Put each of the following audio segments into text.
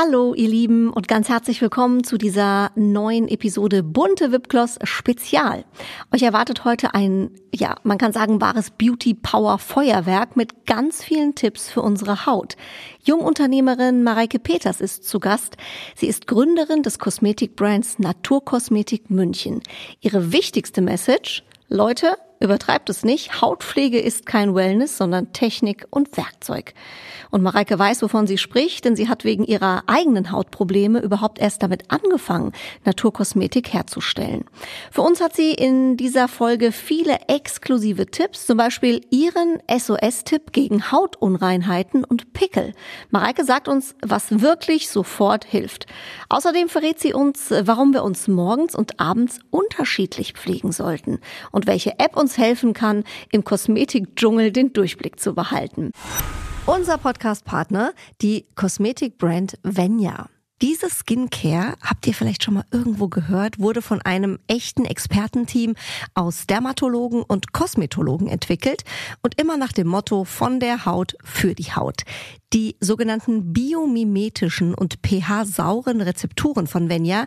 Hallo, ihr Lieben, und ganz herzlich willkommen zu dieser neuen Episode Bunte Wipgloss Spezial. Euch erwartet heute ein, ja, man kann sagen, wahres Beauty Power Feuerwerk mit ganz vielen Tipps für unsere Haut. Jungunternehmerin Mareike Peters ist zu Gast. Sie ist Gründerin des Kosmetikbrands Naturkosmetik München. Ihre wichtigste Message? Leute, übertreibt es nicht. Hautpflege ist kein Wellness, sondern Technik und Werkzeug. Und Mareike weiß, wovon sie spricht, denn sie hat wegen ihrer eigenen Hautprobleme überhaupt erst damit angefangen, Naturkosmetik herzustellen. Für uns hat sie in dieser Folge viele exklusive Tipps, zum Beispiel ihren SOS-Tipp gegen Hautunreinheiten und Pickel. Mareike sagt uns, was wirklich sofort hilft. Außerdem verrät sie uns, warum wir uns morgens und abends unterschiedlich pflegen sollten und welche App uns helfen kann, im Kosmetikdschungel den Durchblick zu behalten. Unser Podcast-Partner, die Kosmetikbrand Venya. Diese Skincare, habt ihr vielleicht schon mal irgendwo gehört, wurde von einem echten Expertenteam aus Dermatologen und Kosmetologen entwickelt und immer nach dem Motto von der Haut für die Haut. Die sogenannten biomimetischen und pH-sauren Rezepturen von Venya,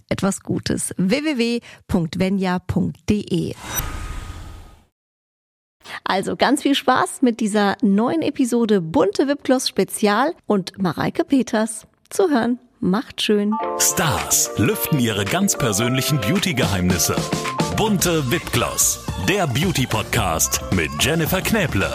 etwas Gutes. www.venya.de also ganz viel Spaß mit dieser neuen Episode Bunte Wipgloss Spezial und Mareike Peters zu hören. Macht schön. Stars lüften ihre ganz persönlichen Beauty-Geheimnisse. Bunte Wipgloss, der Beauty-Podcast mit Jennifer Knäble.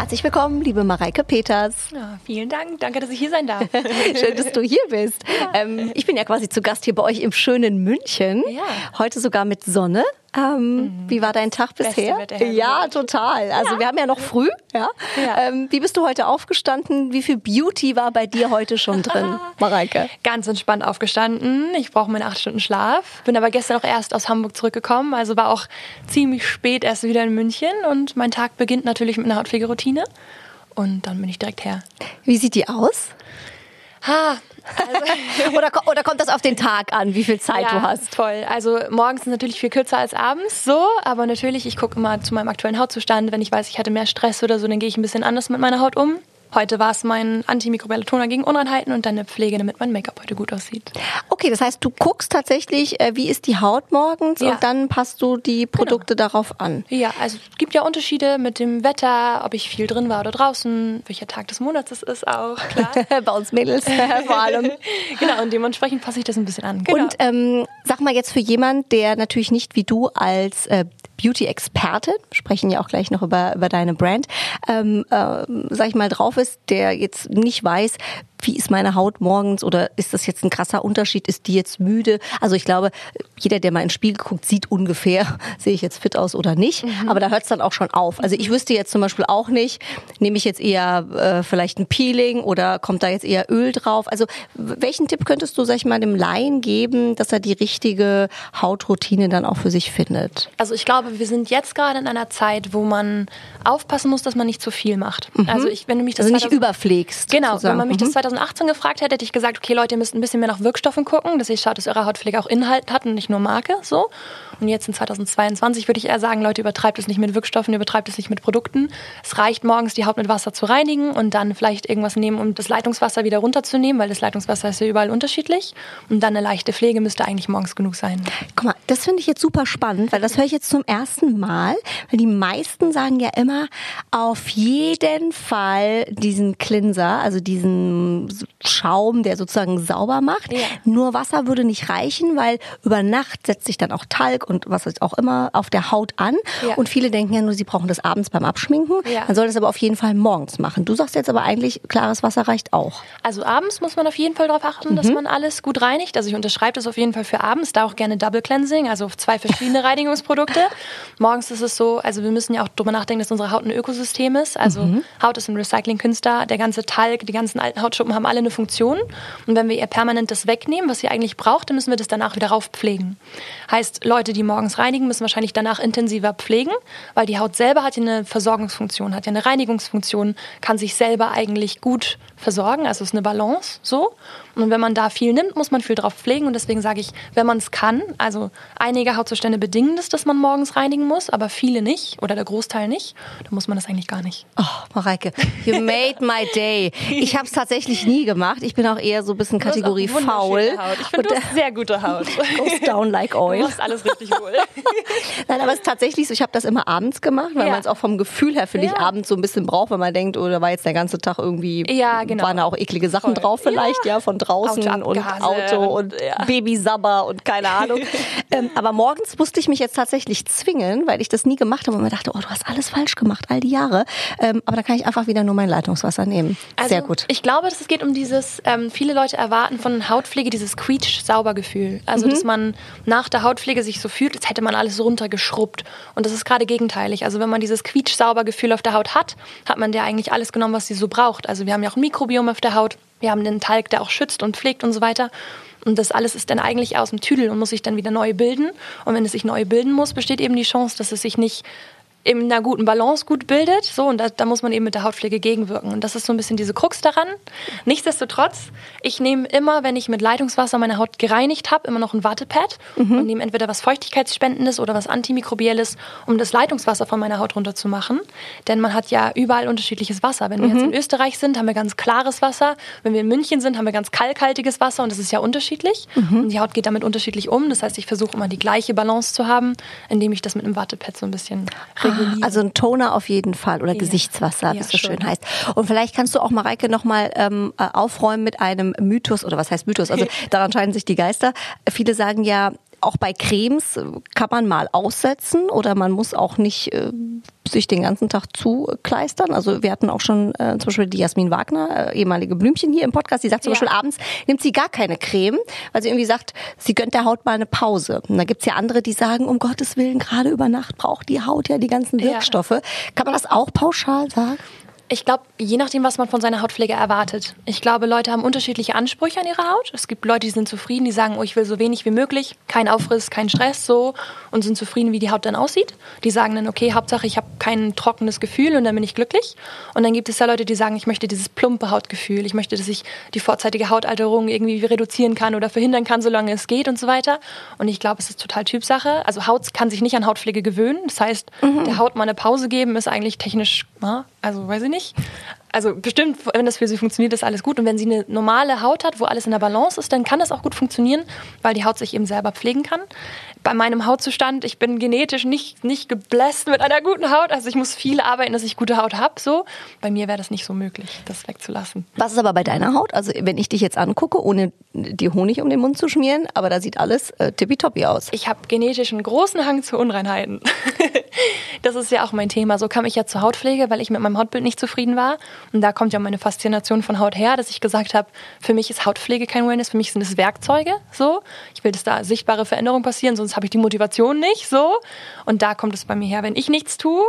Herzlich willkommen, liebe Mareike Peters. Ja, vielen Dank. Danke, dass ich hier sein darf. Schön, dass du hier bist. Ja. Ähm, ich bin ja quasi zu Gast hier bei euch im schönen München. Ja. Heute sogar mit Sonne. Ähm, mhm. Wie war dein Tag bisher? Ja, total. Also ja. wir haben ja noch früh. Ja. ja. Ähm, wie bist du heute aufgestanden? Wie viel Beauty war bei dir heute schon drin, Mareike? Ganz entspannt aufgestanden. Ich brauche meine acht Stunden Schlaf. Bin aber gestern auch erst aus Hamburg zurückgekommen. Also war auch ziemlich spät erst wieder in München. Und mein Tag beginnt natürlich mit einer Hautpflegeroutine. Und dann bin ich direkt her. Wie sieht die aus? Ha, also, oder, oder kommt das auf den Tag an, wie viel Zeit ja, du hast? Voll. Also morgens ist natürlich viel kürzer als abends, so. Aber natürlich, ich gucke immer zu meinem aktuellen Hautzustand. Wenn ich weiß, ich hatte mehr Stress oder so, dann gehe ich ein bisschen anders mit meiner Haut um. Heute war es mein antimikrobielle Toner gegen Unreinheiten und dann eine Pflege, damit mein Make-up heute gut aussieht. Okay, das heißt, du guckst tatsächlich, äh, wie ist die Haut morgens ja. und dann passt du die genau. Produkte genau. darauf an. Ja, also es gibt ja Unterschiede mit dem Wetter, ob ich viel drin war oder draußen, welcher Tag des Monats es ist auch, klar. Bei uns Mädels vor allem. genau, und dementsprechend passe ich das ein bisschen an. Genau. Und ähm, sag mal jetzt für jemand, der natürlich nicht wie du als äh, Beauty-Experte, sprechen ja auch gleich noch über, über deine Brand, ähm, äh, sag ich mal, drauf ist, der jetzt nicht weiß, wie ist meine Haut morgens oder ist das jetzt ein krasser Unterschied? Ist die jetzt müde? Also ich glaube, jeder, der mal ins Spiegel guckt, sieht ungefähr, sehe ich jetzt fit aus oder nicht. Mhm. Aber da hört es dann auch schon auf. Also ich wüsste jetzt zum Beispiel auch nicht, nehme ich jetzt eher äh, vielleicht ein Peeling oder kommt da jetzt eher Öl drauf? Also welchen Tipp könntest du, sag ich mal, dem Laien geben, dass er die richtige Hautroutine dann auch für sich findet? Also ich glaube, wir sind jetzt gerade in einer Zeit, wo man aufpassen muss, dass man nicht zu viel macht. Mhm. Also ich, wenn du mich das also nicht überpflegst. Genau, sozusagen. wenn man mich mhm. das 2018 gefragt hätte, hätte ich gesagt, okay Leute, ihr müsst ein bisschen mehr nach Wirkstoffen gucken, dass ihr schaut, dass eure Hautpflege auch Inhalt hat und nicht nur Marke. So. Und jetzt in 2022 würde ich eher sagen, Leute, übertreibt es nicht mit Wirkstoffen, übertreibt es nicht mit Produkten. Es reicht morgens, die Haut mit Wasser zu reinigen und dann vielleicht irgendwas nehmen, um das Leitungswasser wieder runterzunehmen, weil das Leitungswasser ist ja überall unterschiedlich. Und dann eine leichte Pflege müsste eigentlich morgens genug sein. Guck mal, das finde ich jetzt super spannend, weil das höre ich jetzt zum ersten Mal, weil die meisten sagen ja immer, auf jeden Fall diesen Cleanser, also diesen Schaum, der sozusagen sauber macht. Ja. Nur Wasser würde nicht reichen, weil über Nacht setzt sich dann auch Talg und was auch immer auf der Haut an. Ja. Und viele denken ja nur, sie brauchen das abends beim Abschminken. Ja. Man soll das aber auf jeden Fall morgens machen. Du sagst jetzt aber eigentlich, klares Wasser reicht auch. Also abends muss man auf jeden Fall darauf achten, mhm. dass man alles gut reinigt. Also ich unterschreibe das auf jeden Fall für abends. Da auch gerne Double Cleansing, also zwei verschiedene Reinigungsprodukte. Morgens ist es so, also wir müssen ja auch drüber nachdenken, dass unsere Haut ein Ökosystem ist. Also mhm. Haut ist ein Recyclingkünstler. Der ganze Talg, die ganzen alten Hautschuppen Hautpumpen haben alle eine Funktion. Und wenn wir ihr permanent das wegnehmen, was sie eigentlich braucht, dann müssen wir das danach wieder raufpflegen. Heißt, Leute, die morgens reinigen, müssen wahrscheinlich danach intensiver pflegen, weil die Haut selber hat ja eine Versorgungsfunktion, hat ja eine Reinigungsfunktion, kann sich selber eigentlich gut versorgen. Also es ist eine Balance so. Und wenn man da viel nimmt, muss man viel drauf pflegen. Und deswegen sage ich, wenn man es kann, also einige Hautzustände bedingen das, dass man morgens reinigen muss, aber viele nicht oder der Großteil nicht, dann muss man das eigentlich gar nicht. Oh, Mareike, you made my day. Ich habe es tatsächlich nie gemacht. Ich bin auch eher so ein bisschen Kategorie faul. Haut. Ich finde, du hast sehr gute Haut. Goes down like oil. Du machst alles richtig wohl. Nein, aber es ist tatsächlich so, ich habe das immer abends gemacht, weil Ja. man es auch vom Gefühl her, finde ich, Ja. abends so ein bisschen braucht, wenn man denkt, oh, da war jetzt der ganze Tag irgendwie, Ja, genau. waren da auch eklige Sachen Voll. drauf vielleicht, ja, von draußen und Autoabgase Auto und und- ja. Babysabber und keine Ahnung. ähm, aber morgens musste ich mich jetzt tatsächlich zwingen, weil ich das nie gemacht habe und mir dachte, oh, du hast alles falsch gemacht, all die Jahre. Ähm, aber da kann ich einfach wieder nur mein Leitungswasser nehmen. Sehr Also, gut. Ich glaube, dass es geht um dieses, ähm, viele Leute erwarten von Hautpflege dieses quietsch-sauber-Gefühl. Also, Mhm. dass man nach der Hautpflege sich so fühlt, als hätte man alles runtergeschrubbt. Und das ist gerade gegenteilig. Also, wenn man dieses quietsch-sauber-Gefühl auf der Haut hat, hat man ja eigentlich alles genommen, was sie so braucht. Also, wir haben ja auch ein Mikrobiom auf der Haut. Wir haben den Talg, der auch schützt und pflegt und so weiter. Und das alles ist dann eigentlich aus dem Tüdel und muss sich dann wieder neu bilden. Und wenn es sich neu bilden muss, besteht eben die Chance, dass es sich nicht in einer guten Balance gut bildet. So, und da, da muss man eben mit der Hautpflege gegenwirken. Und das ist so ein bisschen diese Krux daran. Nichtsdestotrotz, ich nehme immer, wenn ich mit Leitungswasser meine Haut gereinigt habe, immer noch ein Wattepad und nehme entweder was Feuchtigkeitsspendendes oder was Antimikrobielles, um das Leitungswasser von meiner Haut runterzumachen. Denn man hat ja überall unterschiedliches Wasser. Wenn wir jetzt in Österreich sind, haben wir ganz klares Wasser. Wenn wir in München sind, haben wir ganz kalkhaltiges Wasser und das ist ja unterschiedlich. Und die Haut geht damit unterschiedlich um. Das heißt, ich versuche immer die gleiche Balance zu haben, indem ich das mit einem Wattepad so ein bisschen Also ein Toner auf jeden Fall oder Gesichtswasser, wie Ja, es so schön schon. heißt. Und vielleicht kannst du auch, Mareike, nochmal ähm, äh, aufräumen mit einem Mythos, oder was heißt Mythos? Also daran scheiden sich die Geister. Viele sagen ja, auch bei Cremes äh, kann man mal aussetzen oder man muss auch nicht äh, sich den ganzen Tag zukleistern. Also wir hatten auch schon äh, zum Beispiel die Jasmin Wagner, äh, ehemalige Blümchen hier im Podcast, die sagt zum Ja. Beispiel abends nimmt sie gar keine Creme, weil sie irgendwie sagt, sie gönnt der Haut mal eine Pause. Und da gibt's ja andere, die sagen, um Gottes Willen, gerade über Nacht braucht die Haut ja die ganzen Ja. Wirkstoffe. Kann man das auch pauschal sagen? Ich glaube, je nachdem, was man von seiner Hautpflege erwartet. Ich glaube, Leute haben unterschiedliche Ansprüche an ihre Haut. Es gibt Leute, die sind zufrieden, die sagen, oh, ich will so wenig wie möglich, kein Aufriss, kein Stress, so und sind zufrieden, wie die Haut dann aussieht. Die sagen dann, okay, Hauptsache, ich habe kein trockenes Gefühl und dann bin ich glücklich. Und dann gibt es ja Leute, die sagen, ich möchte dieses plumpe Hautgefühl, ich möchte, dass ich die vorzeitige Hautalterung irgendwie reduzieren kann oder verhindern kann, solange es geht und so weiter. Und ich glaube, es ist total Typsache. Also Haut kann sich nicht an Hautpflege gewöhnen. Das heißt, der Haut mal eine Pause geben ist eigentlich technisch, also weiß ich nicht nicht. Also bestimmt, wenn das für sie funktioniert, ist alles gut. Und wenn sie eine normale Haut hat, wo alles in der Balance ist, dann kann das auch gut funktionieren, weil die Haut sich eben selber pflegen kann. Bei meinem Hautzustand, ich bin genetisch nicht, nicht gebläst mit einer guten Haut. Also ich muss viel arbeiten, dass ich gute Haut habe. So. Bei mir wäre das nicht so möglich, das wegzulassen. Was ist aber bei deiner Haut? Also wenn ich dich jetzt angucke, ohne dir Honig um den Mund zu schmieren, aber da sieht alles äh, tippitoppi aus. Ich habe genetisch einen großen Hang zu Unreinheiten. das ist ja auch mein Thema. So kam ich ja zur Hautpflege, weil ich mit meinem Hautbild nicht zufrieden war. Und da kommt ja meine Faszination von Haut her, dass ich gesagt habe, für mich ist Hautpflege kein Wellness, für mich sind es Werkzeuge. So, ich will, dass da sichtbare Veränderungen passieren, sonst habe ich die Motivation nicht. So, und da kommt es bei mir her. Wenn ich nichts tue,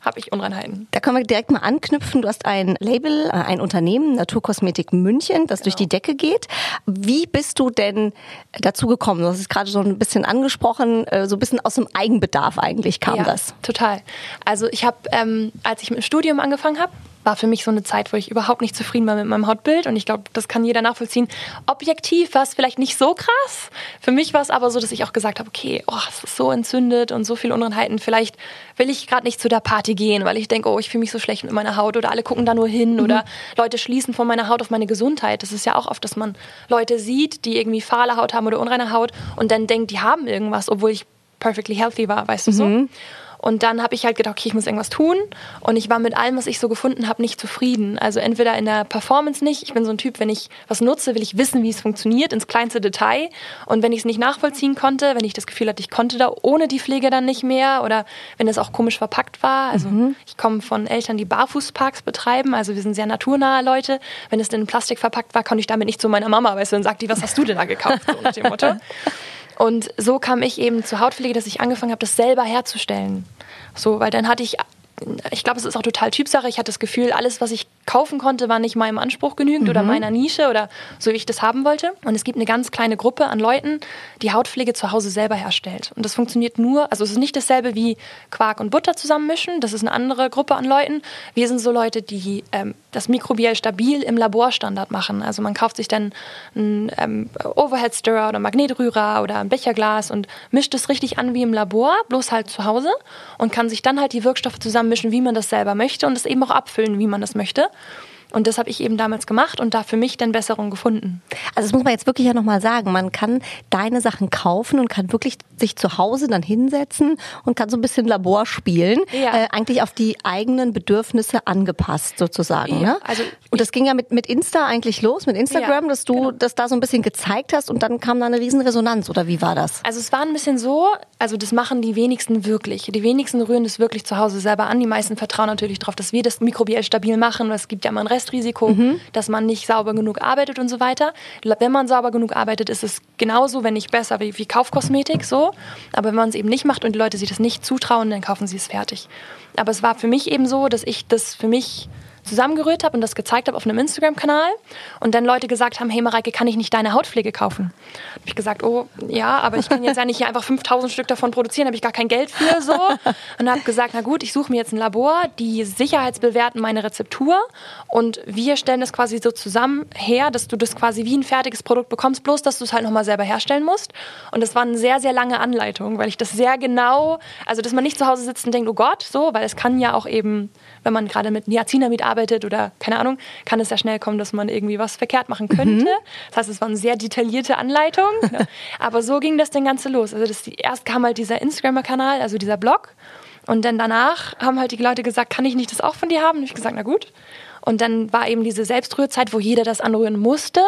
habe ich Unreinheiten. Da können wir direkt mal anknüpfen. Du hast ein Label, äh, ein Unternehmen, Naturkosmetik München, das durch die Decke geht. Wie bist du denn dazu gekommen? Du hast es gerade schon ein bisschen angesprochen, äh, so ein bisschen aus dem Eigenbedarf eigentlich kam ja, das. Total. Also ich habe, ähm, als ich mit dem Studium angefangen habe, war für mich so eine Zeit, wo ich überhaupt nicht zufrieden war mit meinem Hautbild. Und ich glaube, das kann jeder nachvollziehen. Objektiv war es vielleicht nicht so krass. Für mich war es aber so, dass ich auch gesagt habe, okay, oh, es ist so entzündet und so viele Unreinheiten. Vielleicht will ich gerade nicht zu der Party gehen, weil ich denke, oh, ich fühle mich so schlecht mit meiner Haut oder alle gucken da nur hin oder Leute schließen von meiner Haut auf meine Gesundheit. Das ist ja auch oft, dass man Leute sieht, die irgendwie fahle Haut haben oder unreine Haut und dann denkt, die haben irgendwas, obwohl ich perfectly healthy war, weißt du so? Und dann habe ich halt gedacht, okay, ich muss irgendwas tun. Und ich war mit allem, was ich so gefunden habe, nicht zufrieden. Also entweder in der Performance nicht. Ich bin so ein Typ, wenn ich was nutze, will ich wissen, wie es funktioniert, ins kleinste Detail. Und wenn ich es nicht nachvollziehen konnte, wenn ich das Gefühl hatte, ich konnte da ohne die Pflege dann nicht mehr oder wenn es auch komisch verpackt war. Also ich komme von Eltern, die Barfußparks betreiben. Also wir sind sehr naturnahe Leute. Wenn es denn in Plastik verpackt war, konnte ich damit nicht zu meiner Mama, weißt du, und sagt die, was hast du denn da gekauft? So nach dem Motto. Und so kam ich eben zur Hautpflege, dass ich angefangen habe, das selber herzustellen. So, weil dann hatte ich, ich glaube, es ist auch total Typsache. Ich hatte das Gefühl, alles, was ich kaufen konnte, war nicht meinem Anspruch genügend mhm. oder meiner Nische oder so, wie ich das haben wollte. Und es gibt eine ganz kleine Gruppe an Leuten, die Hautpflege zu Hause selber herstellt. Und das funktioniert nur, also es ist nicht dasselbe wie Quark und Butter zusammenmischen, das ist eine andere Gruppe an Leuten. Wir sind so Leute, die ähm, das mikrobiell stabil im Laborstandard machen. Also man kauft sich dann einen ähm, Overhead-Stirrer oder Magnetrührer oder ein Becherglas und mischt es richtig an wie im Labor, bloß halt zu Hause und kann sich dann halt die Wirkstoffe zusammenmischen, wie man das selber möchte und es eben auch abfüllen, wie man das möchte. Und das habe ich eben damals gemacht und da für mich dann Besserung gefunden. Also das muss man jetzt wirklich ja nochmal sagen. Man kann deine Sachen kaufen und kann wirklich sich zu Hause dann hinsetzen und kann so ein bisschen Labor spielen. Ja. Äh, eigentlich auf die eigenen Bedürfnisse angepasst sozusagen. Ja, ne? also und das ging ja mit, mit Insta eigentlich los, mit Instagram, ja, dass du genau. das da so ein bisschen gezeigt hast und dann kam da eine riesen Resonanz oder wie war das? Also es war ein bisschen so, also das machen die wenigsten wirklich. Die wenigsten rühren das wirklich zu Hause selber an. Die meisten vertrauen natürlich darauf, dass wir das mikrobiell stabil machen. Es gibt ja immer ein Restrisiko, mhm. dass man nicht sauber genug arbeitet und so weiter. Wenn man sauber genug arbeitet, ist es genauso, wenn nicht besser wie, wie Kaufkosmetik so. Aber wenn man es eben nicht macht und die Leute sich das nicht zutrauen, dann kaufen sie es fertig. Aber es war für mich eben so, dass ich das für mich zusammengerührt habe und das gezeigt habe auf einem Instagram-Kanal und dann Leute gesagt haben, hey Mareike, kann ich nicht deine Hautpflege kaufen? Habe ich gesagt, oh ja, aber ich kann jetzt ja nicht hier einfach 5000 Stück davon produzieren, habe ich gar kein Geld für so und habe gesagt, na gut, ich suche mir jetzt ein Labor, die sicherheitsbewerten meine Rezeptur und wir stellen das quasi so zusammen her, dass du das quasi wie ein fertiges Produkt bekommst, bloß dass du es halt nochmal selber herstellen musst und das war eine sehr, sehr lange Anleitung, weil ich das sehr genau, also dass man nicht zu Hause sitzt und denkt, oh Gott, so, weil es kann ja auch eben wenn man gerade mit Niacinamid arbeitet oder keine Ahnung, kann es ja schnell kommen, dass man irgendwie was verkehrt machen könnte. Mhm. Das heißt, es war eine sehr detaillierte Anleitung. Ne? Aber so ging das dann Ganze los. Also das, erst kam halt dieser Instagram-Kanal, also dieser Blog. Und dann danach haben halt die Leute gesagt, kann ich nicht das auch von dir haben? Und ich gesagt, na gut. Und dann war eben diese Selbstrührzeit, wo jeder das anrühren musste.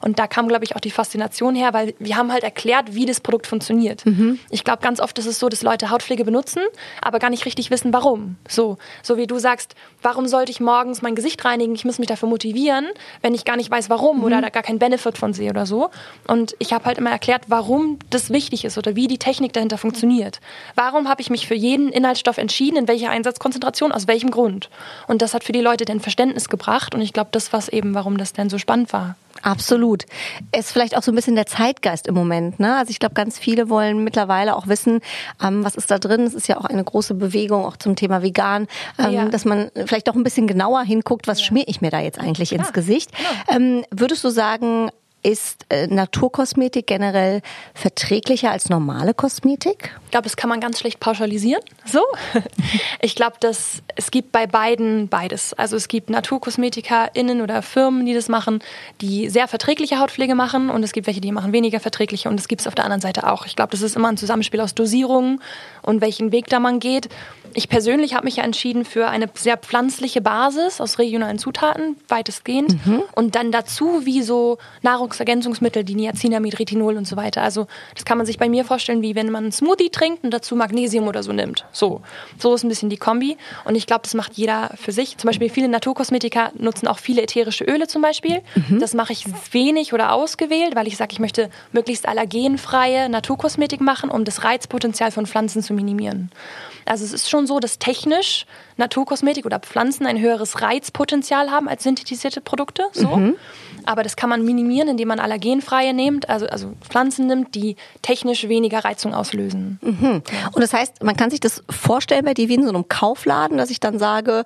Und da kam, glaube ich, auch die Faszination her, weil wir haben halt erklärt, wie das Produkt funktioniert. Mhm. Ich glaube, ganz oft ist es so, dass Leute Hautpflege benutzen, aber gar nicht richtig wissen, warum. So, so wie du sagst, warum sollte ich morgens mein Gesicht reinigen? Ich muss mich dafür motivieren, wenn ich gar nicht weiß, warum mhm. oder da gar keinen Benefit von sehe oder so. Und ich habe halt immer erklärt, warum das wichtig ist oder wie die Technik dahinter funktioniert. Warum habe ich mich für jeden Inhaltsstoff entschieden, in welcher Einsatzkonzentration, aus welchem Grund? Und das hat für die Leute dann Verständnis gebracht. Und ich glaube, das war eben, warum das denn so spannend war. Absolut. Es ist vielleicht auch so ein bisschen der Zeitgeist im Moment. Ne? Also ich glaube, ganz viele wollen mittlerweile auch wissen, ähm, was ist da drin. Es ist ja auch eine große Bewegung auch zum Thema Vegan, ähm, ja. dass man vielleicht auch ein bisschen genauer hinguckt, was ja. schmier ich mir da jetzt eigentlich ja, ins Gesicht. Genau. Ähm, würdest du sagen, ist äh, Naturkosmetik generell verträglicher als normale Kosmetik? Ich glaube, das kann man ganz schlecht pauschalisieren. So. Ich glaube, dass es gibt bei beiden beides. Also es gibt NaturkosmetikerInnen oder Firmen, die das machen, die sehr verträgliche Hautpflege machen und es gibt welche, die machen weniger verträgliche und es gibt es auf der anderen Seite auch. Ich glaube, das ist immer ein Zusammenspiel aus Dosierungen und welchen Weg da man geht. Ich persönlich habe mich ja entschieden für eine sehr pflanzliche Basis aus regionalen Zutaten, weitestgehend. Mhm. Und dann dazu wie so Nahrungsergänzungsmittel, die Niacinamid, Retinol und so weiter. Also das kann man sich bei mir vorstellen, wie wenn man einen Smoothie trinkt und dazu Magnesium oder so nimmt. So, so ist ein bisschen die Kombi. Und ich glaube, das macht jeder für sich. Zum Beispiel viele Naturkosmetiker nutzen auch viele ätherische Öle zum Beispiel. Mhm. Das mache ich wenig oder ausgewählt, weil ich sage, ich möchte möglichst allergenfreie Naturkosmetik machen, um das Reizpotenzial von Pflanzen zu minimieren. Also es ist schon so, dass technisch Naturkosmetik oder Pflanzen ein höheres Reizpotenzial haben als synthetisierte Produkte. So. Mhm. Aber das kann man minimieren, indem man allergenfreie nimmt, also, also Pflanzen nimmt, die technisch weniger Reizung auslösen. Mhm. Und das heißt, man kann sich das vorstellen bei dir wie in so einem Kaufladen, dass ich dann sage,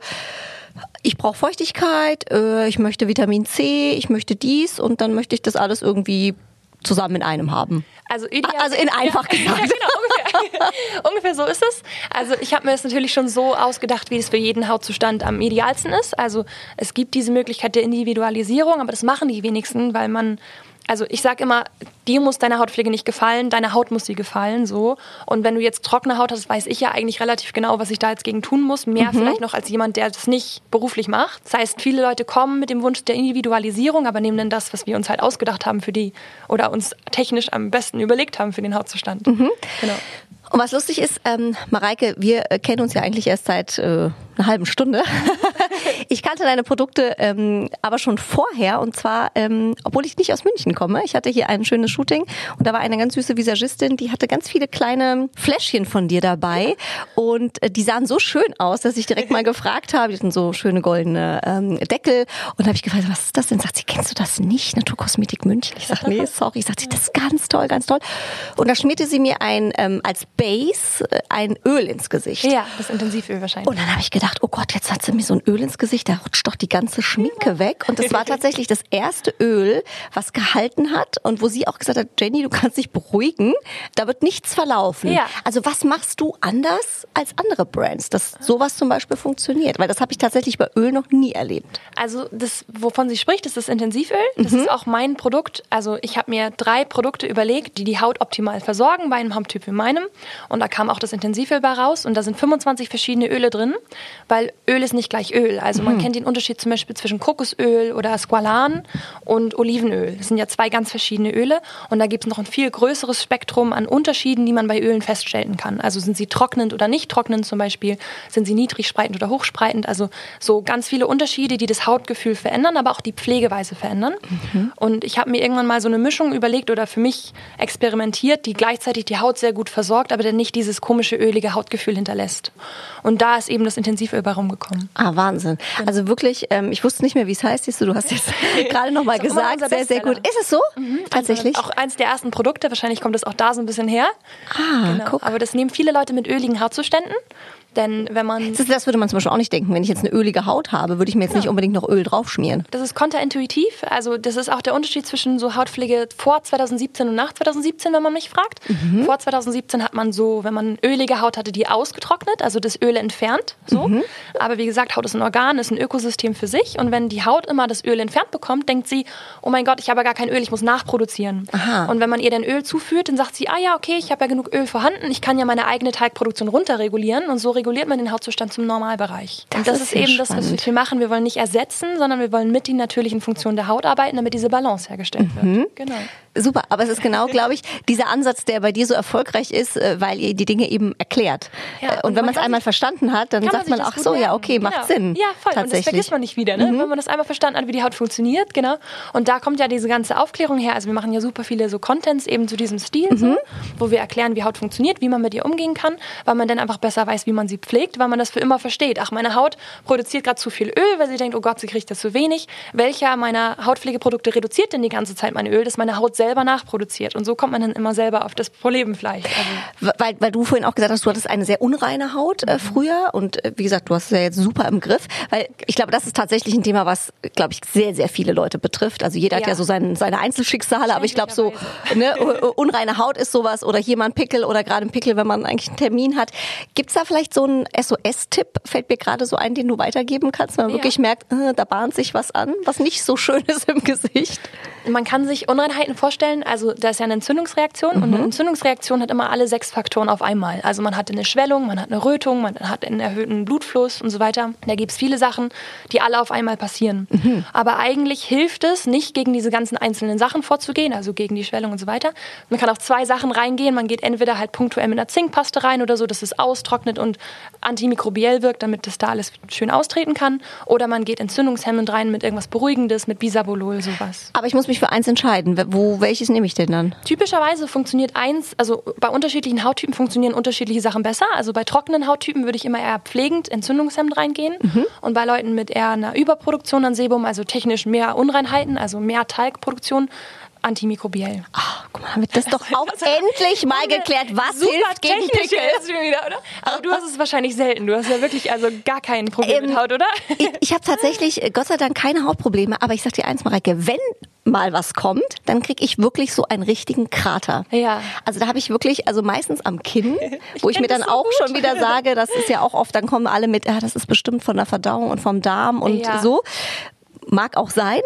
ich brauche Feuchtigkeit, äh, ich möchte Vitamin C, ich möchte dies und dann möchte ich das alles irgendwie zusammen in einem haben. Also, also in einfach gesagt. Ja, genau, ungefähr, so ist es. Also ich habe mir das natürlich schon so ausgedacht, wie es für jeden Hautzustand am idealsten ist. Also es gibt diese Möglichkeit der Individualisierung, aber das machen die wenigsten, weil man also ich sage immer, dir muss deine Hautpflege nicht gefallen, deine Haut muss sie gefallen, so. Und wenn du jetzt trockene Haut hast, weiß ich ja eigentlich relativ genau, was ich da jetzt gegen tun muss. Mehr mhm. vielleicht noch als jemand, der das nicht beruflich macht. Das heißt, viele Leute kommen mit dem Wunsch der Individualisierung, aber nehmen dann das, was wir uns halt ausgedacht haben für die oder uns technisch am besten überlegt haben für den Hautzustand. Mhm. Genau. Und was lustig ist, ähm, Mareike, wir äh, kennen uns ja eigentlich erst seit äh, einer halben Stunde. Ich kannte deine Produkte ähm, aber schon vorher und zwar, ähm, obwohl ich nicht aus München komme. Ich hatte hier ein schönes Shooting und da war eine ganz süße Visagistin, die hatte ganz viele kleine Fläschchen von dir dabei und äh, die sahen so schön aus, dass ich direkt mal gefragt habe. Die hatten so schöne goldene ähm, Deckel und habe ich gefragt, was ist das denn? Sagt sie, kennst du das nicht? Naturkosmetik München. Ich sage, nee, sorry. Sagt sie, das ist ganz toll, ganz toll. Und da schmierte sie mir ein ähm, als Base äh, ein Öl ins Gesicht. Ja, das Intensivöl wahrscheinlich. Und dann habe ich gedacht, oh Gott, jetzt hat sie mir so ein Öl ins Gesicht, da rutscht doch die ganze Schminke weg. Und das war tatsächlich das erste Öl, was gehalten hat und wo sie auch gesagt hat, Jenny, du kannst dich beruhigen, da wird nichts verlaufen. Ja. Also was machst du anders als andere Brands, dass sowas zum Beispiel funktioniert? Weil das habe ich tatsächlich bei Öl noch nie erlebt. Also das, wovon sie spricht, ist das Intensivöl. Das ist auch mein Produkt. Also ich habe mir drei Produkte überlegt, die die Haut optimal versorgen bei einem Hauttyp wie meinem. Und da kam auch das Intensivöl bei raus. Und da sind 25 verschiedene Öle drin, weil Öl ist nicht gleich Öl. Also man kennt den Unterschied zum Beispiel zwischen Kokosöl oder Squalan und Olivenöl. Das sind ja zwei ganz verschiedene Öle. Und da gibt es noch ein viel größeres Spektrum an Unterschieden, die man bei Ölen feststellen kann. Also sind sie trocknend oder nicht trocknend zum Beispiel? Sind sie niedrig spreitend oder hochspreitend? Also so ganz viele Unterschiede, die das Hautgefühl verändern, aber auch die Pflegeweise verändern. Und ich habe mir irgendwann mal so eine Mischung überlegt oder für mich experimentiert, die gleichzeitig die Haut sehr gut versorgt, aber dann nicht dieses komische ölige Hautgefühl hinterlässt. Und da ist eben das Intensivöl bei rumgekommen. Ah, Wahnsinn. Also wirklich, ähm, ich wusste nicht mehr, wie es heißt. Siehst du, du hast jetzt gerade noch mal Ist auch immer gesagt. Sehr, sehr gut. Ist es so? Tatsächlich? Auch eins der ersten Produkte, wahrscheinlich kommt es auch da so ein bisschen her. Ah, Genau. guck. Aber das nehmen viele Leute mit öligen Hautzuständen. Denn wenn man. Das, das würde man zum Beispiel auch nicht denken. Wenn ich jetzt eine ölige Haut habe, würde ich mir jetzt nicht unbedingt noch Öl draufschmieren. Das ist kontraintuitiv. Also das ist auch der Unterschied zwischen so Hautpflege vor 2017 und nach 2017, wenn man mich fragt. Vor 2017 hat man so, wenn man ölige Haut hatte, die ausgetrocknet, also das Öl entfernt. So. Aber wie gesagt, Haut ist ein Organ, ist ein Ökosystem für sich. Und wenn die Haut immer das Öl entfernt bekommt, denkt sie, oh mein Gott, ich habe gar kein Öl, ich muss nachproduzieren. Aha. Und wenn man ihr dann Öl zuführt, dann sagt sie, ah ja, okay, ich habe ja genug Öl vorhanden, ich kann ja meine eigene Teigproduktion runterregulieren. Und so reguliert man den Hautzustand zum Normalbereich. Das und das ist ist, eben das, was spannend. wir machen. Wir wollen nicht ersetzen, sondern wir wollen mit den natürlichen Funktionen der Haut arbeiten, damit diese Balance hergestellt wird. Genau. Super, aber es ist genau, glaube ich, dieser Ansatz, der bei dir so erfolgreich ist, äh, weil ihr die Dinge eben erklärt. Ja, Äh, und und wenn man es einmal verstanden hat, dann sagt man, ach gut so, ja, merken. okay, macht genau. Sinn. Ja, voll. Und das Tatsächlich. Mhm. vergisst man nicht wieder, ne? wenn man das einmal verstanden hat, wie die Haut funktioniert. Genau. Und da kommt ja diese ganze Aufklärung her. Also wir machen ja super viele so Contents eben zu diesem Stil, Mhm. so, wo wir erklären, wie Haut funktioniert, wie man mit ihr umgehen kann, weil man dann einfach besser weiß, wie man sie pflegt, weil man das für immer versteht. Ach, meine Haut produziert gerade zu viel Öl, weil sie denkt, oh Gott, sie kriegt das zu wenig. Welcher meiner Hautpflegeprodukte reduziert denn die ganze Zeit mein Öl, das meine Haut selber nachproduziert? Und so kommt man dann immer selber auf das Problem vielleicht. Also, Weil, weil du vorhin auch gesagt hast, du hattest eine sehr unreine Haut äh, früher und äh, wie gesagt, du hast es ja jetzt super im Griff, weil ich glaube, das ist tatsächlich ein Thema, was, glaube ich, sehr, sehr viele Leute betrifft. Also jeder hat ja Ja. so sein, seine Einzelschicksale, aber ich glaube so, ne, unreine Haut ist sowas oder hier mal ein Pickel oder gerade ein Pickel, wenn man eigentlich einen Termin hat. Gibt's da vielleicht so einen SOS-Tipp, fällt mir gerade so ein, den du weitergeben kannst, wenn man Ja. wirklich merkt, äh, da bahnt sich was an, was nicht so schön ist im Gesicht? Man kann sich Unreinheiten vorstellen, also da ist ja eine Entzündungsreaktion und eine Entzündungsreaktion hat immer alle sechs Faktoren auf einmal. Also man hat eine Schwellung, man hat eine Rötung, man hat einen erhöhten Blutfluss und so weiter. Da gibt es viele Sachen, die alle auf einmal passieren. Aber eigentlich hilft es nicht, gegen diese ganzen einzelnen Sachen vorzugehen, also gegen die Schwellung und so weiter. Man kann auf zwei Sachen reingehen. Man geht entweder halt punktuell mit einer Zinkpaste rein oder so, dass es austrocknet und antimikrobiell wirkt, damit das da alles schön austreten kann. Oder man geht entzündungshemmend rein mit irgendwas Beruhigendes, mit Bisabolol, sowas. Aber ich muss mich für eins entscheiden. Wo, welches nehme ich denn dann? Typischerweise funktioniert eins, also bei unterschiedlichen Hauttypen funktionieren unterschiedliche Sachen besser. Also bei trockenen Hauttypen würde ich immer eher pflegend, entzündungshemmend reingehen. Und bei Leuten mit eher einer Überproduktion an Sebum, also technisch mehr Unreinheiten, also mehr Talgproduktion, antimikrobiell. Ach, guck mal, haben wir das doch auch endlich mal geklärt. Was Super hilft gegen Pickel? schon wieder, oder? Aber du hast es wahrscheinlich selten. Du hast ja wirklich also gar kein Problem Ähm, mit Haut, oder? Ich, ich habe tatsächlich, äh, Gott sei Dank, keine Hautprobleme, aber ich sag dir eins, Mareike, wenn mal was kommt, dann krieg ich wirklich so einen richtigen Krater. Ja. Also da habe ich wirklich, also meistens am Kinn, wo ich, kenn mir dann so auch gut. schon wieder sage, das ist ja auch oft, dann kommen alle mit, ja, das ist bestimmt von der Verdauung und vom Darm und Ja. so. Mag auch sein.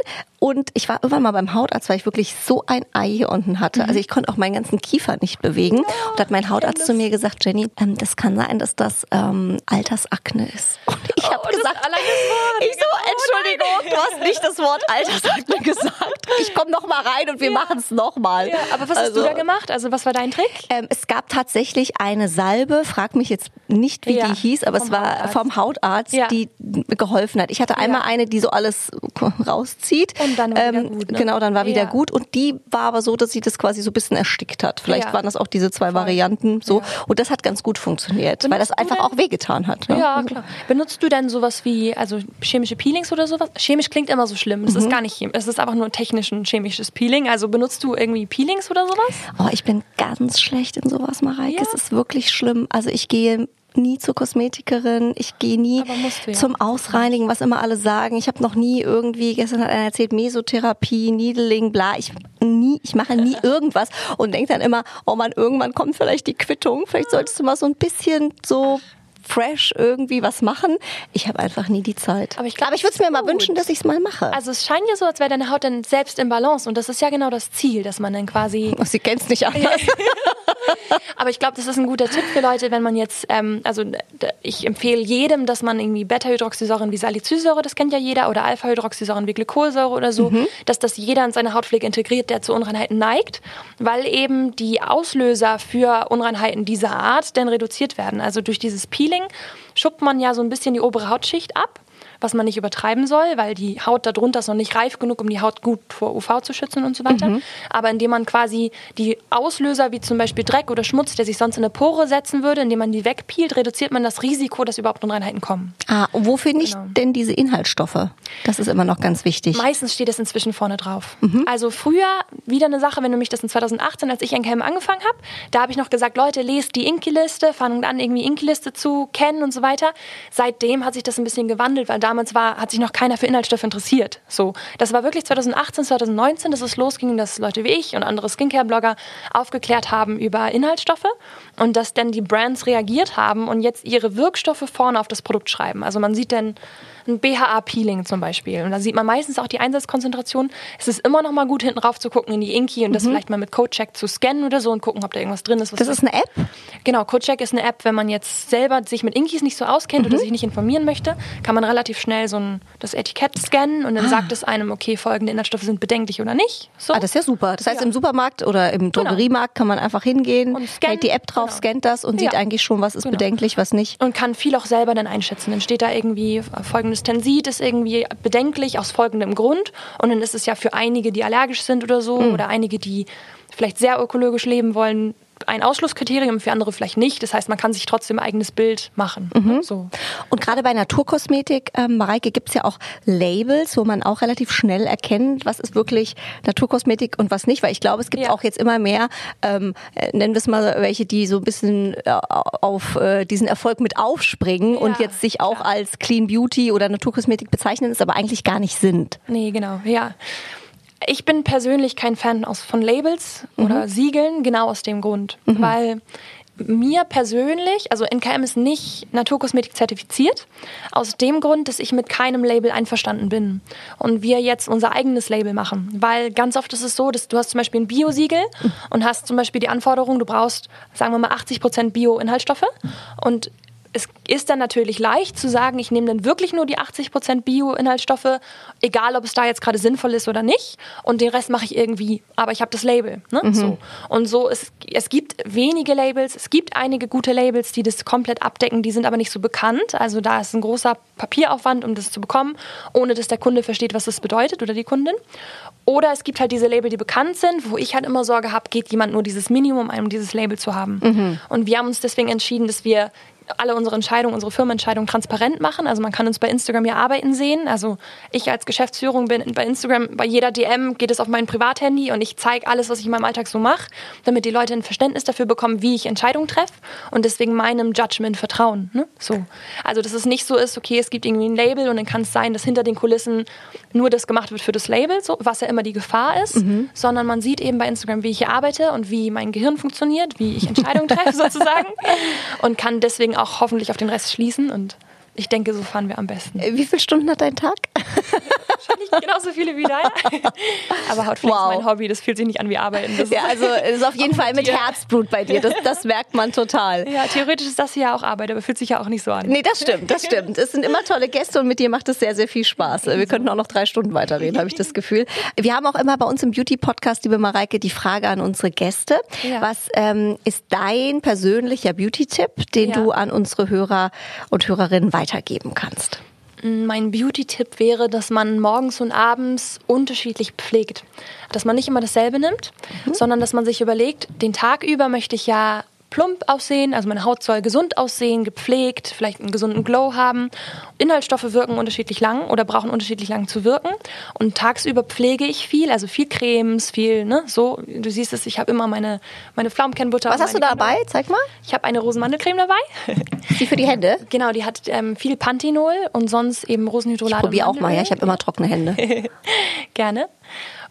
Und ich war irgendwann mal beim Hautarzt, weil ich wirklich so ein Ei hier unten hatte. Mhm. Also ich konnte auch meinen ganzen Kiefer nicht bewegen. und hat mein Hautarzt zu mir gesagt, Jenny, ähm, das kann sein, dass das ähm, Altersakne ist. Und ich habe Oh, gesagt, ich so, Oh, Entschuldigung, du hast nicht das Wort Altersakne gesagt. Ich komme noch mal rein und wir machen es noch mal. Ja, aber was hast du da gemacht? Also was war dein Trick? Ähm, es gab tatsächlich eine Salbe, frag mich jetzt nicht, wie Ja, die hieß, aber es war Hautarzt. vom Hautarzt, Ja. die geholfen hat. Ich hatte einmal Ja. eine, die so alles rauszieht. Und dann war wieder gut, ne? Genau, dann war wieder Ja. gut. Und die war aber so, dass sie das quasi so ein bisschen erstickt hat. Vielleicht Ja. waren das auch diese zwei Voll. Varianten so. Ja. Und das hat ganz gut funktioniert, weil das Benutzt einfach denn- auch wehgetan hat. Ne? Ja, klar. Benutzt du denn sowas wie also chemische Peelings oder sowas? Chemisch klingt immer so schlimm. Das ist gar nicht chemisch. Es ist einfach nur technisch ein chemisches Peeling. Also benutzt du irgendwie Peelings oder sowas? Oh, ich bin ganz schlecht in sowas, Mareike. Es ist wirklich schlimm. Also ich gehe nie zur Kosmetikerin, ich gehe nie du ja. zum Ausreinigen, was immer alle sagen. Ich habe noch nie irgendwie, gestern hat einer erzählt, Mesotherapie, Needling, bla. Ich nie, ich mache nie irgendwas und denke dann immer, oh man, irgendwann kommt vielleicht die Quittung. Vielleicht solltest du mal so ein bisschen so fresh irgendwie was machen. Ich habe einfach nie die Zeit. Aber ich glaub, Aber ich würde es mir mal gut. wünschen, dass ich es mal mache. Also es scheint ja so, als wäre deine Haut dann selbst im Balance und das ist ja genau das Ziel, dass man dann quasi Oh, Sie kennt es nicht anders. Aber ich glaube, das ist ein guter Tipp für Leute, wenn man jetzt, ähm, also d- ich empfehle jedem, dass man irgendwie Beta-Hydroxysäuren wie Salicylsäure, das kennt ja jeder, oder Alpha-Hydroxysäuren wie Glykolsäure oder so, dass das jeder in seine Hautpflege integriert, der zu Unreinheiten neigt, weil eben die Auslöser für Unreinheiten dieser Art dann reduziert werden. Also durch dieses Peeling schuppt man ja so ein bisschen die obere Hautschicht ab was man nicht übertreiben soll, weil die Haut darunter ist noch nicht reif genug, um die Haut gut vor UV zu schützen und so weiter. Aber indem man quasi die Auslöser, wie zum Beispiel Dreck oder Schmutz, der sich sonst in eine Pore setzen würde, indem man die wegpeelt, reduziert man das Risiko, dass überhaupt Unreinheiten kommen. Ah, wo finde ich Genau. denn diese Inhaltsstoffe? Das ist immer noch ganz wichtig. Meistens steht es inzwischen vorne drauf. Also früher, wieder eine Sache, wenn du mich das in 2018, als ich NKM angefangen habe, da habe ich noch gesagt, Leute, lest die Inki-Liste, fangen an, irgendwie Inki-Liste zu kennen und so weiter. Seitdem hat sich das ein bisschen gewandelt, weil damals war, hat sich noch keiner für Inhaltsstoffe interessiert. So, das war wirklich 2018, 2019, dass es losging, dass Leute wie ich und andere Skincare-Blogger aufgeklärt haben über Inhaltsstoffe und dass dann die Brands reagiert haben und jetzt ihre Wirkstoffe vorne auf das Produkt schreiben. Also man sieht dann ein BHA-Peeling zum Beispiel. Und da sieht man meistens auch die Einsatzkonzentration. Es ist immer noch mal gut, hinten rauf zu gucken in die Inki und das vielleicht mal mit CodeCheck zu scannen oder so und gucken, ob da irgendwas drin ist. Das ist eine App? Genau, CodeCheck ist eine App, wenn man jetzt selber sich mit Inkis nicht so auskennt oder sich nicht informieren möchte, kann man relativ schnell so ein, das Etikett scannen und dann sagt es einem, okay, folgende Inhaltsstoffe sind bedenklich oder nicht. So. Ah, das ist ja super. Das heißt, Ja. im Supermarkt oder im Drogeriemarkt kann man einfach hingehen, hält die App drauf, genau. scannt das und sieht Ja. eigentlich schon, was ist Genau. bedenklich, was nicht. und kann viel auch selber dann einschätzen. Dann steht da irgendwie, folgendes Tensit ist irgendwie bedenklich aus folgendem Grund. Und dann ist es ja für einige, die allergisch sind oder so, oder einige, die vielleicht sehr ökologisch leben wollen, ein Ausschlusskriterium, für andere vielleicht nicht. Das heißt, man kann sich trotzdem ein eigenes Bild machen. So. Und gerade bei Naturkosmetik, ähm, Mareike, gibt's ja auch Labels, wo man auch relativ schnell erkennt, was ist wirklich Naturkosmetik und was nicht. Weil ich glaube, es gibt Ja. auch jetzt immer mehr, ähm, äh, nennen wir es mal welche, die so ein bisschen äh, auf äh, diesen Erfolg mit aufspringen und jetzt sich auch klar. als Clean Beauty oder Naturkosmetik bezeichnen, es aber eigentlich gar nicht sind. Nee, genau, ja. Ich bin persönlich kein Fan aus, von Labels oder Siegeln, genau aus dem Grund. Weil mir persönlich, also NKM ist nicht Naturkosmetik zertifiziert, aus dem Grund, dass ich mit keinem Label einverstanden bin und wir jetzt unser eigenes Label machen. Weil ganz oft ist es so, dass du hast zum Beispiel ein Bio-Siegel und hast zum Beispiel die Anforderung, du brauchst, sagen wir mal, 80% Bio-Inhaltsstoffe und es ist dann natürlich leicht zu sagen, ich nehme dann wirklich nur die 80% Bio-Inhaltsstoffe, egal ob es da jetzt gerade sinnvoll ist oder nicht, und den Rest mache ich irgendwie. Aber ich habe das Label. Ne? So. Und so, es, es gibt wenige Labels, es gibt einige gute Labels, die das komplett abdecken, die sind aber nicht so bekannt. Also da ist ein großer Papieraufwand, um das zu bekommen, ohne dass der Kunde versteht, was das bedeutet oder die Kundin. Oder es gibt halt diese Label, die bekannt sind, wo ich halt immer Sorge habe, geht jemand nur dieses Minimum, um dieses Label zu haben. Und wir haben uns deswegen entschieden, dass wir alle unsere Entscheidungen, unsere Firmenentscheidungen transparent machen. Also man kann uns bei Instagram ja arbeiten sehen. Also ich als Geschäftsführung bin bei Instagram, bei jeder DM geht es auf mein Privathandy und ich zeige alles, was ich in meinem Alltag so mache, damit die Leute ein Verständnis dafür bekommen, wie ich Entscheidungen treffe und deswegen meinem Judgment vertrauen. Ne? So. Also dass es nicht so ist, okay, es gibt irgendwie ein Label und dann kann es sein, dass hinter den Kulissen nur das gemacht wird für das Label, so, was ja immer die Gefahr ist, sondern man sieht eben bei Instagram, wie ich hier arbeite und wie mein Gehirn funktioniert, wie ich Entscheidungen treffe sozusagen und kann deswegen auch hoffentlich auf den Rest schließen und ich denke, so fahren wir am besten. Wie viele Stunden hat dein Tag? wahrscheinlich genauso viele wie deine. Aber Hautpflege wow. ist mein Hobby, das fühlt sich nicht an wie Arbeiten. Das ja, also es ist auf jeden Fall mit Herzblut bei dir, das, das merkt man total. Ja, theoretisch ist das ja auch Arbeit, aber fühlt sich ja auch nicht so an. Nee, das stimmt, das stimmt. Es sind immer tolle Gäste und mit dir macht es sehr, sehr viel Spaß. Wir könnten auch noch drei Stunden weiterreden, habe ich das Gefühl. Wir haben auch immer bei uns im Beauty-Podcast, liebe Mareike, die Frage an unsere Gäste. Ja. Was ähm, ist dein persönlicher Beauty-Tipp, den ja. du an unsere Hörer und Hörerinnen weitergeben kannst? Mein Beauty-Tipp wäre, dass man morgens und abends unterschiedlich pflegt. Dass man nicht immer dasselbe nimmt, mhm. sondern dass man sich überlegt, den Tag über möchte ich ja plump aussehen, also meine Haut soll gesund aussehen, gepflegt, vielleicht einen gesunden Glow haben. Inhaltsstoffe wirken unterschiedlich lang oder brauchen unterschiedlich lang zu wirken. Und tagsüber pflege ich viel, also viel Cremes, viel, ne, so. Du siehst es, ich habe immer meine, meine Pflaumenkernbutter. Was hast du dabei? Zeig mal. Ich habe eine Rosenmandelcreme dabei. Die für die Hände? Genau, die hat ähm, viel Panthenol und sonst eben Rosenhydrolat. Ich probiere auch mal, ja. Ich habe immer trockene Hände. Gerne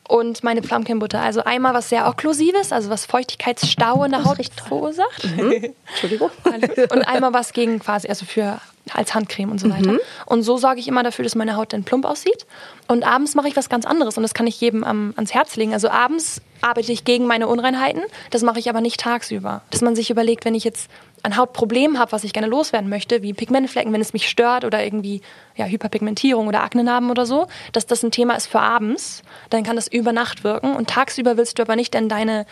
und meine Pflaumenkernbutter. Also einmal was sehr okklusives, also was Feuchtigkeitsstau in der Haut verursacht. Mhm. Entschuldigung. und einmal was gegen quasi, also für als Handcreme und so weiter. Mhm. Und so sorge ich immer dafür, dass meine Haut dann plump aussieht. Und abends mache ich was ganz anderes und das kann ich jedem am, ans Herz legen. Also abends arbeite ich gegen meine Unreinheiten, das mache ich aber nicht tagsüber. Dass man sich überlegt, wenn ich jetzt ein Hautproblem habe, was ich gerne loswerden möchte, wie Pigmentflecken, wenn es mich stört oder irgendwie ja, Hyperpigmentierung oder Aknenarben oder so, dass das ein Thema ist für abends, dann kann das über Nacht wirken und tagsüber willst du aber nicht denn deine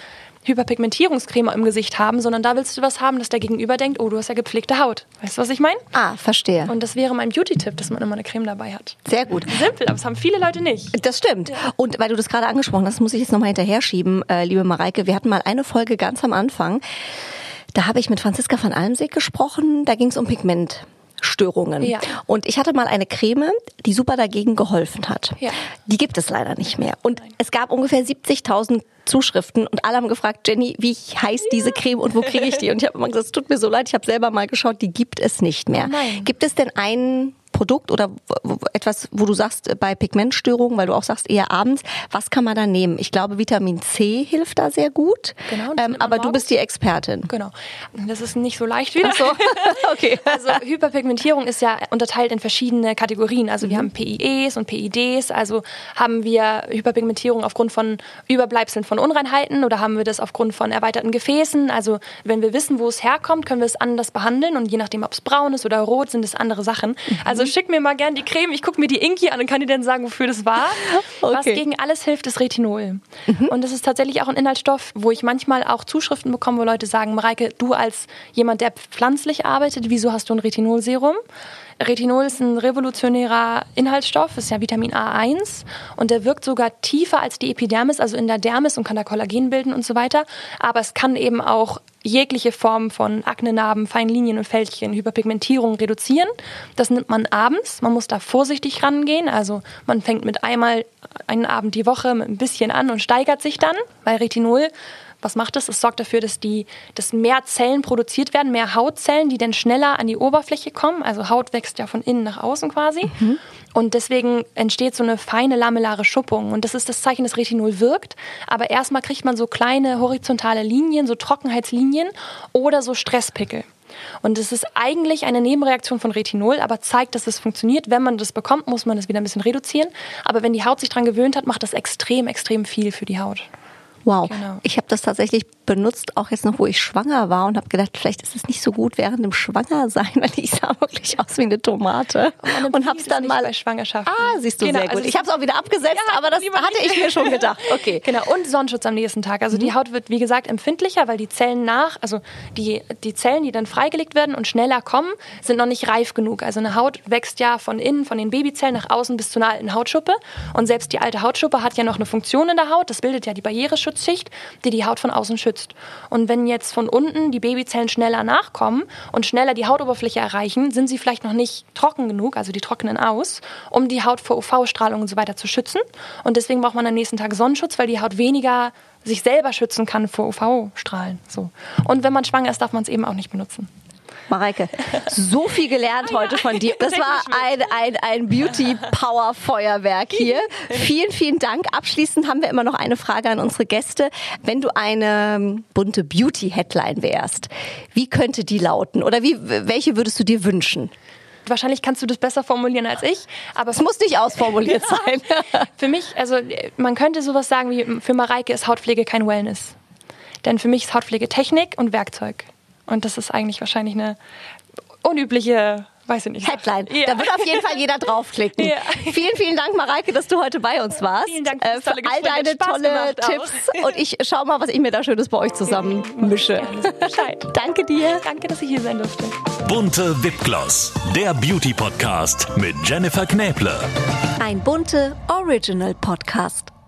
Hyperpigmentierungscreme im Gesicht haben, sondern da willst du was haben, dass der Gegenüber denkt, oh, du hast ja gepflegte Haut. Weißt du, was ich meine? Ah, verstehe. Und das wäre mein Beauty-Tipp, dass man immer eine Creme dabei hat. Sehr gut. Simpel, aber das haben viele Leute nicht. Das stimmt. Ja. Und weil du das gerade angesprochen hast, muss ich jetzt nochmal hinterher schieben, äh, liebe Mareike. Wir hatten mal eine Folge ganz am Anfang. Da habe ich mit Franziska van Almsig gesprochen. Da ging es um Pigment. Störungen. Ja. Und ich hatte mal eine Creme, die super dagegen geholfen hat. Ja. Die gibt es leider nicht mehr. Und Nein. es gab ungefähr 70.000 Zuschriften und alle haben gefragt, Jenny, wie heißt diese Creme und wo kriege ich die? Und ich habe immer gesagt, es tut mir so leid, ich habe selber mal geschaut, die gibt es nicht mehr. Nein. Gibt es denn einen Produkt oder etwas, wo du sagst, äh, bei Pigmentstörungen, weil du auch sagst, eher abends, was kann man da nehmen? Ich glaube, Vitamin C hilft da sehr gut. Genau. Ähm, aber du bist die Expertin. Genau. Das ist nicht so leicht wieder. Ach so. okay. Also Hyperpigmentierung ist ja unterteilt in verschiedene Kategorien. Also wir mhm. haben PIEs und PIDs. Also haben wir Hyperpigmentierung aufgrund von Überbleibseln von Unreinheiten oder haben wir das aufgrund von erweiterten Gefäßen? Also wenn wir wissen, wo es herkommt, können wir es anders behandeln und je nachdem, ob es braun ist oder rot, sind es andere Sachen. Also also schick mir mal gern die Creme, ich gucke mir die Inki an und kann dir dann sagen, wofür das war. Okay. Was gegen alles hilft, ist Retinol. Mhm. Und das ist tatsächlich auch ein Inhaltsstoff, wo ich manchmal auch Zuschriften bekomme, wo Leute sagen, Mareike, du als jemand, der pflanzlich arbeitet, wieso hast du ein Retinolserum? Retinol ist ein revolutionärer Inhaltsstoff, ist ja Vitamin A1 und der wirkt sogar tiefer als die Epidermis, also in der Dermis und kann da Kollagen bilden und so weiter. Aber es kann eben auch jegliche Form von Aknenarben, Feinlinien und Fältchen, Hyperpigmentierung reduzieren. Das nimmt man abends. Man muss da vorsichtig rangehen. Also man fängt mit einmal einen Abend die Woche mit ein bisschen an und steigert sich dann, weil Retinol was macht es? Es sorgt dafür, dass, die, dass mehr Zellen produziert werden, mehr Hautzellen, die dann schneller an die Oberfläche kommen. Also Haut wächst ja von innen nach außen quasi. Mhm. Und deswegen entsteht so eine feine lamellare Schuppung. Und das ist das Zeichen, dass Retinol wirkt. Aber erstmal kriegt man so kleine horizontale Linien, so Trockenheitslinien oder so Stresspickel. Und es ist eigentlich eine Nebenreaktion von Retinol, aber zeigt, dass es funktioniert. Wenn man das bekommt, muss man das wieder ein bisschen reduzieren. Aber wenn die Haut sich daran gewöhnt hat, macht das extrem, extrem viel für die Haut. Wow. Genau. Ich habe das tatsächlich benutzt, auch jetzt noch, wo ich schwanger war und habe gedacht, vielleicht ist es nicht so gut während dem Schwangersein, weil ich sah wirklich aus wie eine Tomate. Und, und habe es dann mal bei Schwangerschaft. Ah, siehst du genau, sehr gut. Also ich habe es auch wieder abgesetzt, ja, aber das hatte ich mir schon gedacht. Okay. Genau und Sonnenschutz am nächsten Tag. Also mhm. die Haut wird wie gesagt empfindlicher, weil die Zellen nach, also die die Zellen, die dann freigelegt werden und schneller kommen, sind noch nicht reif genug. Also eine Haut wächst ja von innen, von den Babyzellen nach außen bis zu einer alten Hautschuppe und selbst die alte Hautschuppe hat ja noch eine Funktion in der Haut. Das bildet ja die Barriereschutzschicht, die die Haut von außen schützt. Und wenn jetzt von unten die Babyzellen schneller nachkommen und schneller die Hautoberfläche erreichen, sind sie vielleicht noch nicht trocken genug, also die trocknen aus, um die Haut vor UV-Strahlung und so weiter zu schützen. Und deswegen braucht man am nächsten Tag Sonnenschutz, weil die Haut weniger sich selber schützen kann vor UV-Strahlen. So. Und wenn man schwanger ist, darf man es eben auch nicht benutzen. Mareike, so viel gelernt ah, heute von dir. Das war ein, ein, ein Beauty-Power-Feuerwerk hier. Vielen, vielen Dank. Abschließend haben wir immer noch eine Frage an unsere Gäste. Wenn du eine bunte Beauty-Headline wärst, wie könnte die lauten? Oder wie, welche würdest du dir wünschen? wahrscheinlich kannst du das besser formulieren als ich, aber es muss nicht ausformuliert sein. für mich, also man könnte sowas sagen wie, für Mareike ist Hautpflege kein Wellness. Denn für mich ist Hautpflege Technik und Werkzeug. Und das ist eigentlich wahrscheinlich eine unübliche weiß ich nicht. Headline. Ja. Da wird auf jeden Fall jeder draufklicken. Ja. Vielen, vielen Dank, Mareike, dass du heute bei uns warst. Vielen Dank äh, für all deine tolle Tipps. Auch. Und ich schau mal, was ich mir da Schönes bei euch zusammen mische. Bescheid. Danke dir. Danke, dass ich hier sein durfte. Bunte Wipgloss, der Beauty Podcast mit Jennifer Knäble. Ein bunte Original Podcast.